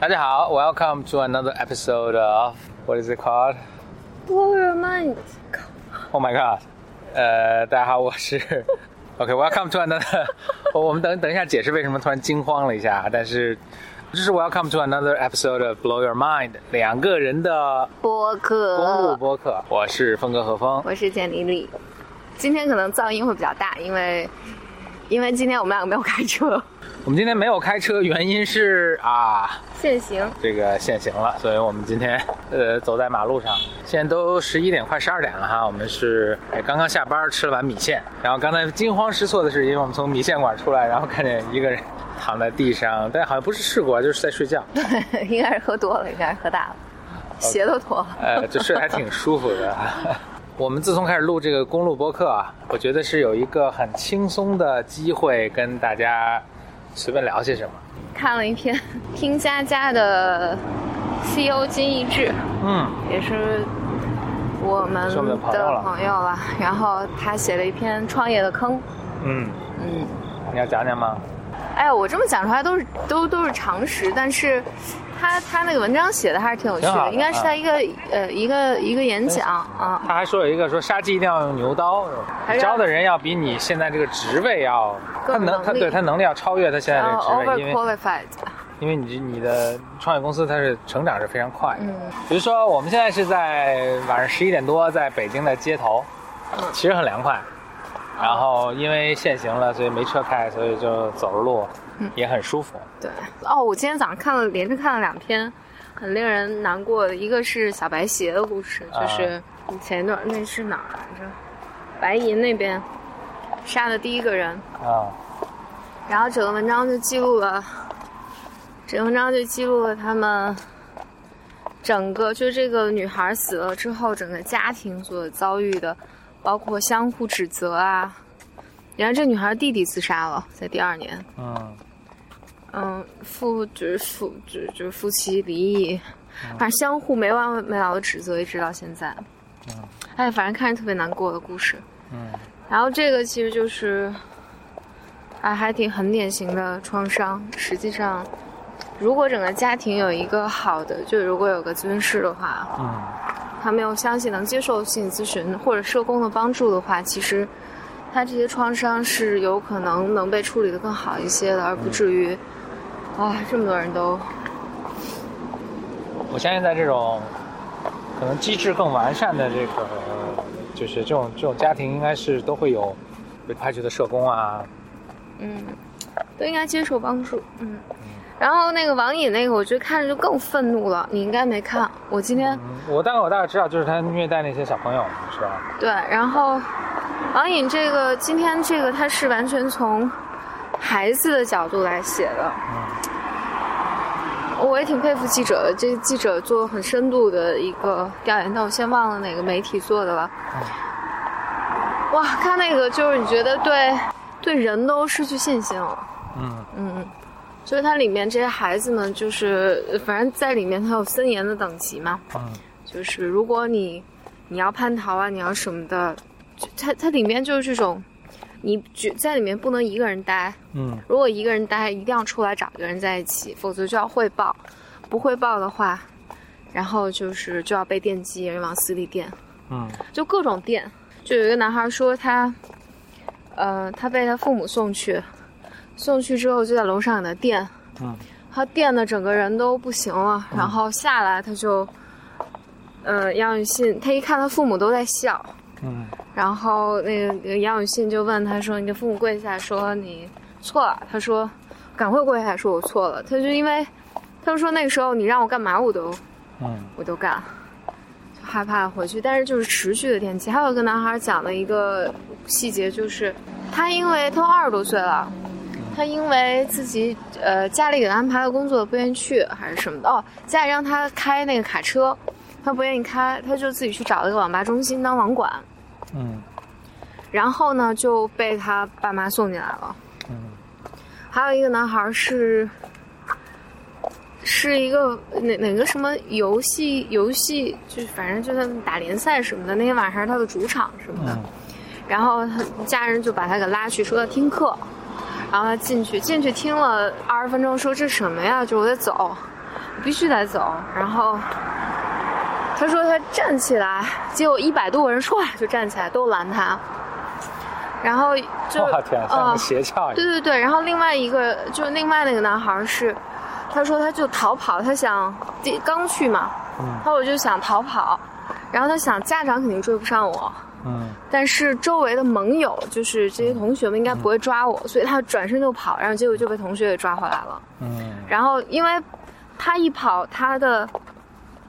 大家好，Welcome to another episode of what is it called? Blow your mind. Oh my god！呃，大家好，我是 OK，Welcome、to another 我。我们等等一下解释为什么突然惊慌了一下，但是这是 Welcome to another episode of Blow Your Mind，两个人的播客公路播客。我是峰哥何峰，我是简丽丽。今天可能噪音会比较大，因为因为今天我们两个没有开车。我们今天没有开车，原因是啊，限行，这个限行了，所以我们今天呃走在马路上。现在都十一点快十二点了哈，我们是刚刚下班吃了碗米线，然后刚才惊慌失措的是，因为我们从米线馆出来，然后看见一个人躺在地上，但好像不是事故，就是在睡觉。对，应该是喝多了，应该是喝大了，鞋都脱了。呃，就睡得还挺舒服的。我们自从开始录这个公路播客啊，我觉得是有一个很轻松的机会跟大家。随便聊些什么？看了一篇 听佳佳的 CEO 金一志，嗯，也是我们的朋友了。然后他写了一篇创业的坑，嗯嗯，你要讲讲吗？哎，我这么讲出来都是都都是常识，但是。他他那个文章写的还是挺有趣的，应该是他一个呃一个一个演讲啊。他还说有一个说杀鸡一定要用牛刀，招的人要比你现在这个职位要他能他对他能力要超越他现在这个职位，因为因为你你的创业公司它是成长是非常快的。嗯，比如说我们现在是在晚上十一点多在北京的街头，其实很凉快，然后因为限行了，所以没车开，所以就走着路。也很舒服。对哦，我今天早上看了，连着看了两篇，很令人难过的。一个是小白鞋的故事，就是前一段那是哪儿来着？白银那边杀的第一个人啊。然后整个文章就记录了，整个文章就记录了他们整个，就这个女孩死了之后，整个家庭所遭遇的，包括相互指责啊。然后这女孩弟弟自杀了，在第二年。嗯。嗯，夫就是夫就就是夫妻离异，反正相互没完没了的指责，一直到现在。嗯，哎，反正看着特别难过的故事。嗯，然后这个其实就是，啊，还挺很典型的创伤。实际上，如果整个家庭有一个好的，就如果有个咨询师的话，嗯，他没有相信能接受心理咨询或者社工的帮助的话，其实他这些创伤是有可能能被处理的更好一些的，而不至于。啊，这么多人都，我相信在这种可能机制更完善的这个，就是这种这种家庭，应该是都会有被派去的社工啊，嗯，都应该接受帮助，嗯。然后那个网瘾那个，我觉得看着就更愤怒了。你应该没看，我今天我大概我大概知道，就是他虐待那些小朋友，是吧？对，然后网瘾这个今天这个他是完全从。孩子的角度来写的，我也挺佩服记者的。这记者做很深度的一个调研，但我先忘了哪个媒体做的了。哇，看那个就是你觉得对对人都失去信心了。嗯嗯，就是它里面这些孩子们，就是反正在里面它有森严的等级嘛。嗯，就是如果你你要叛逃啊，你要什么的，它它里面就是这种。你只在里面不能一个人待，嗯，如果一个人待，一定要出来找一个人在一起，否则就要汇报，不汇报的话，然后就是就要被电击，往死里电，嗯，就各种电。就有一个男孩说他，呃，他被他父母送去，送去之后就在楼上给他电，嗯，他电的整个人都不行了，然后下来他就，呃，杨雨欣，他一看他父母都在笑。嗯，然后那个杨永信就问他说：“你的父母跪下说你错了。”他说：“赶快跪下说我错了。”他就因为，他就说那个时候你让我干嘛我都，嗯，我都干，就害怕回去。但是就是持续的天气。还有一个男孩讲的一个细节，就是他因为他二十多岁了，他因为自己呃家里给他安排的工作不愿意去还是什么的哦，家里让他开那个卡车。他不愿意开，他就自己去找了一个网吧中心当网管。嗯，然后呢就被他爸妈送进来了。嗯，还有一个男孩是，是一个哪哪个什么游戏游戏，就是反正就在打联赛什么的。那天晚上是他的主场什么的，然后他家人就把他给拉去，说要听课。然后他进去进去听了二十分钟，说这什么呀？就我得走。必须得走。然后 他说他站起来，结果一百多个人唰就站起来都拦他。然后就 啊，邪教。对对对，然后另外一个就另外那个男孩是，他说他就逃跑，他想刚去嘛，他我就想逃跑，然后他想家长肯定追不上我。嗯，但是周围的盟友，就是这些同学们应该不会抓我，所以他转身就跑，然后结果就被同学给抓回来了。嗯，然后因为他一跑，他的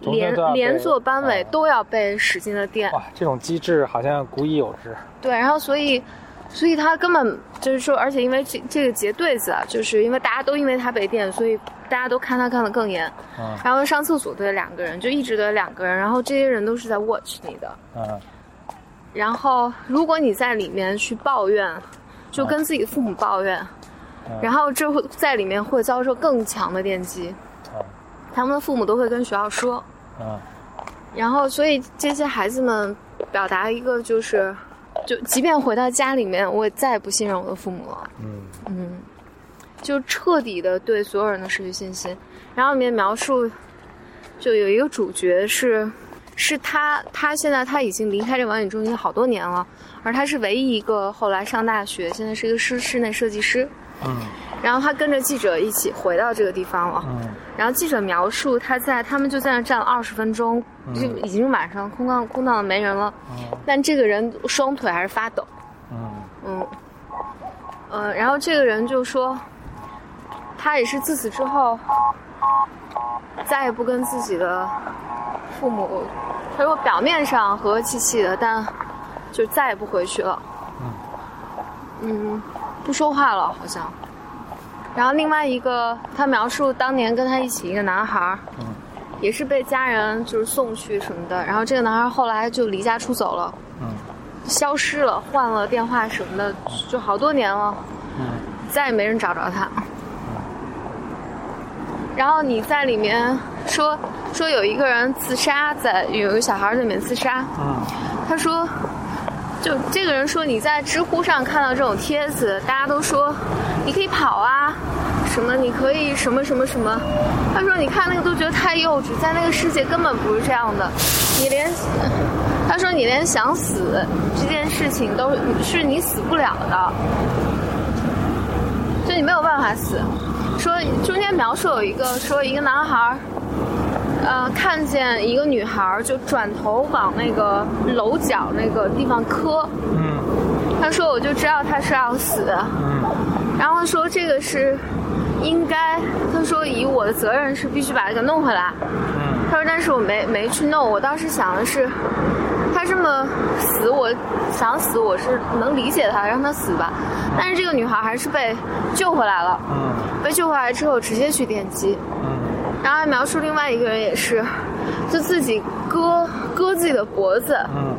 连连坐班委都要被使劲的电。哇，这种机制好像古已有之。对，然后所以，所以他根本就是说，而且因为这这个结对子啊，就是因为大家都因为他被电，所以大家都看他看得更严。嗯，然后上厕所都得两个人，就一直得两个人，然后这些人都是在 watch 你的。嗯。然后，如果你在里面去抱怨，就跟自己父母抱怨，然后这会在里面会遭受更强的电击。他们的父母都会跟学校说。然后，所以这些孩子们表达一个就是，就即便回到家里面，我也再也不信任我的父母了。嗯嗯，就彻底的对所有人都失去信心。然后里面描述，就有一个主角是。是他，他现在他已经离开这网瘾中心好多年了，而他是唯一一个后来上大学，现在是一个室室内设计师。嗯，然后他跟着记者一起回到这个地方了。嗯，然后记者描述他在他们就在那站了二十分钟，就已经晚上空荡空荡的没人了。嗯，但这个人双腿还是发抖。嗯嗯，呃，然后这个人就说，他也是自此之后再也不跟自己的父母。他说表面上和和气气的，但就再也不回去了。嗯，嗯，不说话了，好像。然后另外一个，他描述当年跟他一起一个男孩，嗯，也是被家人就是送去什么的。然后这个男孩后来就离家出走了，嗯，消失了，换了电话什么的，就好多年了，嗯，再也没人找着他。然后你在里面说说有一个人自杀，在有一个小孩在里面自杀。嗯，他说，就这个人说你在知乎上看到这种帖子，大家都说你可以跑啊，什么你可以什么什么什么。他说你看那个都觉得太幼稚，在那个世界根本不是这样的。你连他说你连想死这件事情都是你死不了的，就你没有办法死。说中间描述有一个说一个男孩，呃，看见一个女孩就转头往那个楼角那个地方磕。嗯。他说我就知道他是要死。嗯。然后说这个是应该，他说以我的责任是必须把他给弄回来。嗯。他说但是我没没去弄，我当时想的是。他这么死，我想死，我是能理解他，让他死吧。但是这个女孩还是被救回来了。嗯。被救回来之后，直接去电击。嗯。然后还描述另外一个人也是，就自己割割自己的脖子。嗯。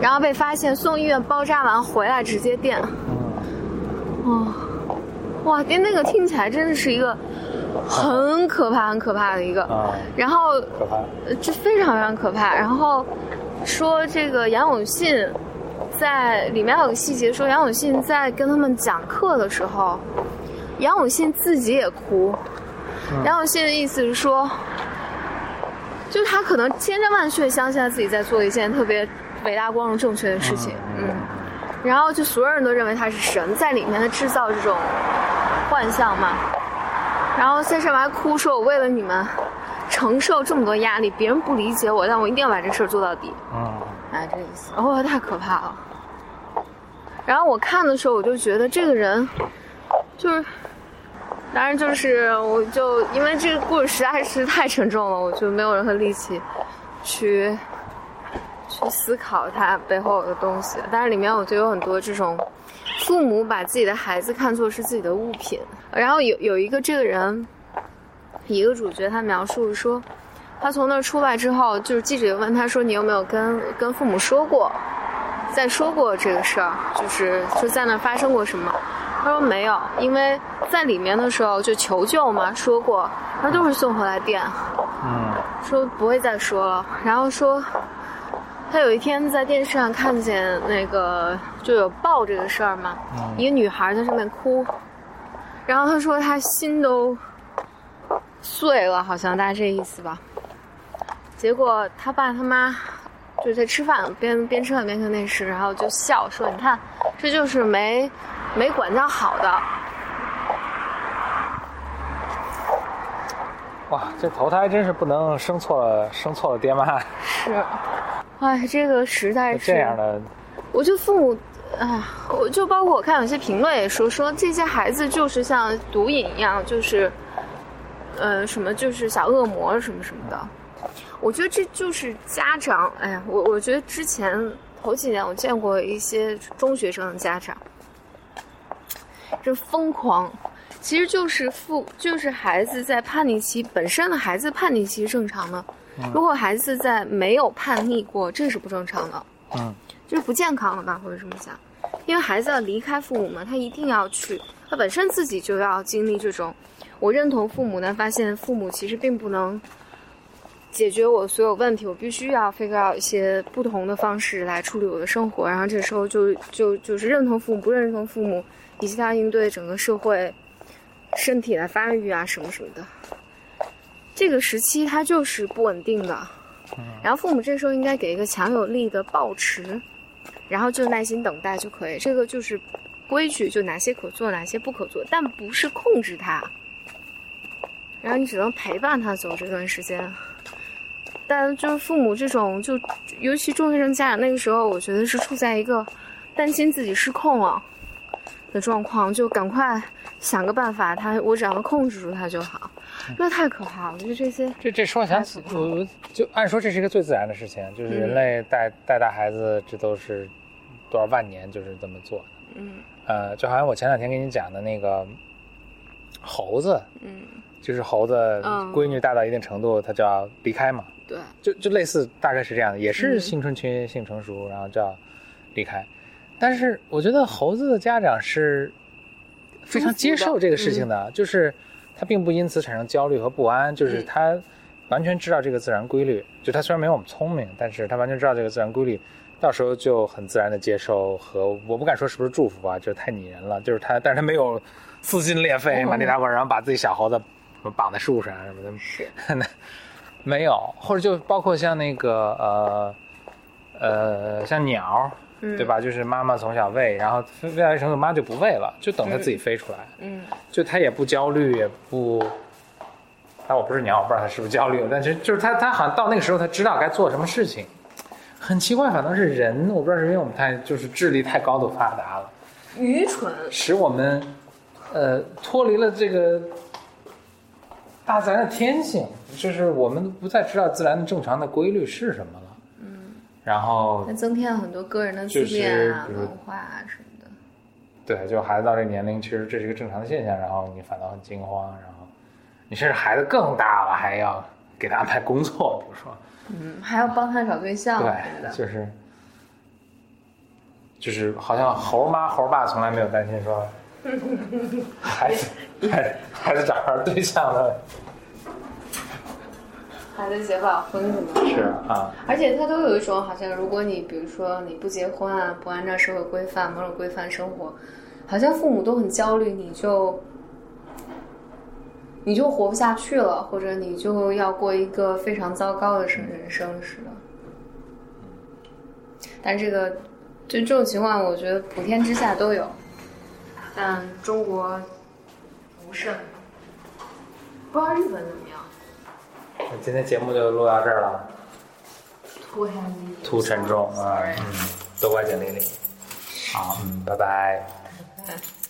然后被发现送医院包扎完回来直接电。嗯。哦，哇，那那个听起来真的是一个。很可怕，很可怕的一个，然后，可怕，这非常非常可怕。然后说这个杨永信在里面有个细节，说杨永信在跟他们讲课的时候，杨永信自己也哭。杨永信的意思是说，就他可能千真万确相信自己在做一件特别伟大、光荣、正确的事情，嗯，然后就所有人都认为他是神，在里面的制造这种幻象嘛。然后在上面还哭说：“我为了你们承受这么多压力，别人不理解我，但我一定要把这事儿做到底。”啊，哎，这意思。哦，太可怕了。然后我看的时候，我就觉得这个人，就是，当然就是，我就因为这个故事实在是太沉重了，我就没有任何力气去去思考它背后的东西。但是里面我就有很多这种。父母把自己的孩子看作是自己的物品，然后有有一个这个人，一个主角，他描述说，他从那儿出来之后，就是记者问他说：“你有没有跟跟父母说过，再说过这个事儿？就是就在那儿发生过什么？”他说没有，因为在里面的时候就求救嘛，说过，他都是送回来电，嗯，说不会再说了，然后说。他有一天在电视上看见那个就有报这个事儿嘛，一个女孩在上面哭，然后他说他心都碎了，好像大概这意思吧。结果他爸他妈就在吃饭，边边吃饭边看电视，然后就笑说：“你看，这就是没没管教好的。”哇，这投胎真是不能生错了，生错了爹妈。是，哎，这个实在是这样的。我就父母，哎，我就包括我看有些评论也说说这些孩子就是像毒瘾一样，就是，呃，什么就是小恶魔什么什么的。我觉得这就是家长，哎呀，我我觉得之前头几年我见过一些中学生的家长，这疯狂。其实就是父，就是孩子在叛逆期本身的孩子叛逆期是正常的，如果孩子在没有叛逆过，这是不正常的，嗯，就是不健康的吧，或者这么讲，因为孩子要离开父母嘛，他一定要去，他本身自己就要经历这种，我认同父母，但发现父母其实并不能解决我所有问题，我必须要 figure out 一些不同的方式来处理我的生活，然后这时候就就就是认同父母，不认同父母，以及他应对整个社会。身体的发育啊，什么什么的，这个时期他就是不稳定的。然后父母这时候应该给一个强有力的抱持，然后就耐心等待就可以。这个就是规矩，就哪些可做，哪些不可做，但不是控制他。然后你只能陪伴他走这段时间。但就是父母这种，就尤其中学生家长那个时候，我觉得是处在一个担心自己失控了的状况，就赶快。想个办法，他我只要能控制住他就好，那太可怕了。我觉得这些这这说想起，我就按说这是一个最自然的事情，就是人类带带大孩子，这都是多少万年就是这么做的。嗯，呃，就好像我前两天跟你讲的那个猴子，嗯，就是猴子闺女大到一定程度，它就要离开嘛。对，就就类似大概是这样的，也是青春期性成熟，然后就要离开。但是我觉得猴子的家长是。非常接受这个事情的，就是他并不因此产生焦虑和不安，就是他完全知道这个自然规律。就他虽然没有我们聪明，但是他完全知道这个自然规律，到时候就很自然的接受和我不敢说是不是祝福吧，就是太拟人了。就是他，但是他没有撕心裂肺、满地打滚，然后把自己小猴子绑在树上什么的，是 没有。或者就包括像那个呃呃像鸟。对吧？就是妈妈从小喂，然后飞飞来程度，妈就不喂了，就等它自己飞出来。嗯，就它也不焦虑，也不……但我不是鸟，我不知道它是不是焦虑。但是就是它，它好像到那个时候，它知道该做什么事情。很奇怪，反倒是人，我不知道是因为我们太就是智力太高度发达了，愚蠢，使我们呃脱离了这个大自然的天性，就是我们不再知道自然的正常的规律是什么了。嗯然后，那增添了很多个人的自恋啊、文化啊什么的。对，就孩子到这个年龄，其实这是一个正常的现象。然后你反倒很惊慌，然后你甚至孩子更大了，还要给他安排工作，比如说，嗯，还要帮他找对象，对，就是，就是好像猴妈猴爸从来没有担心说，孩子孩孩子找着对象的。孩子结不了婚什么的，是啊，而且他都有一种好像，如果你比如说你不结婚啊，不按照社会规范、某种规范生活，好像父母都很焦虑，你就你就活不下去了，或者你就要过一个非常糟糕的生人生似的。但这个就这种情况，我觉得普天之下都有，但中国不是，不知道日本怎么样。那今天节目就录到这儿了，too heavy，too 沉重啊，嗯，多怪简历里，好，嗯，拜拜。拜拜。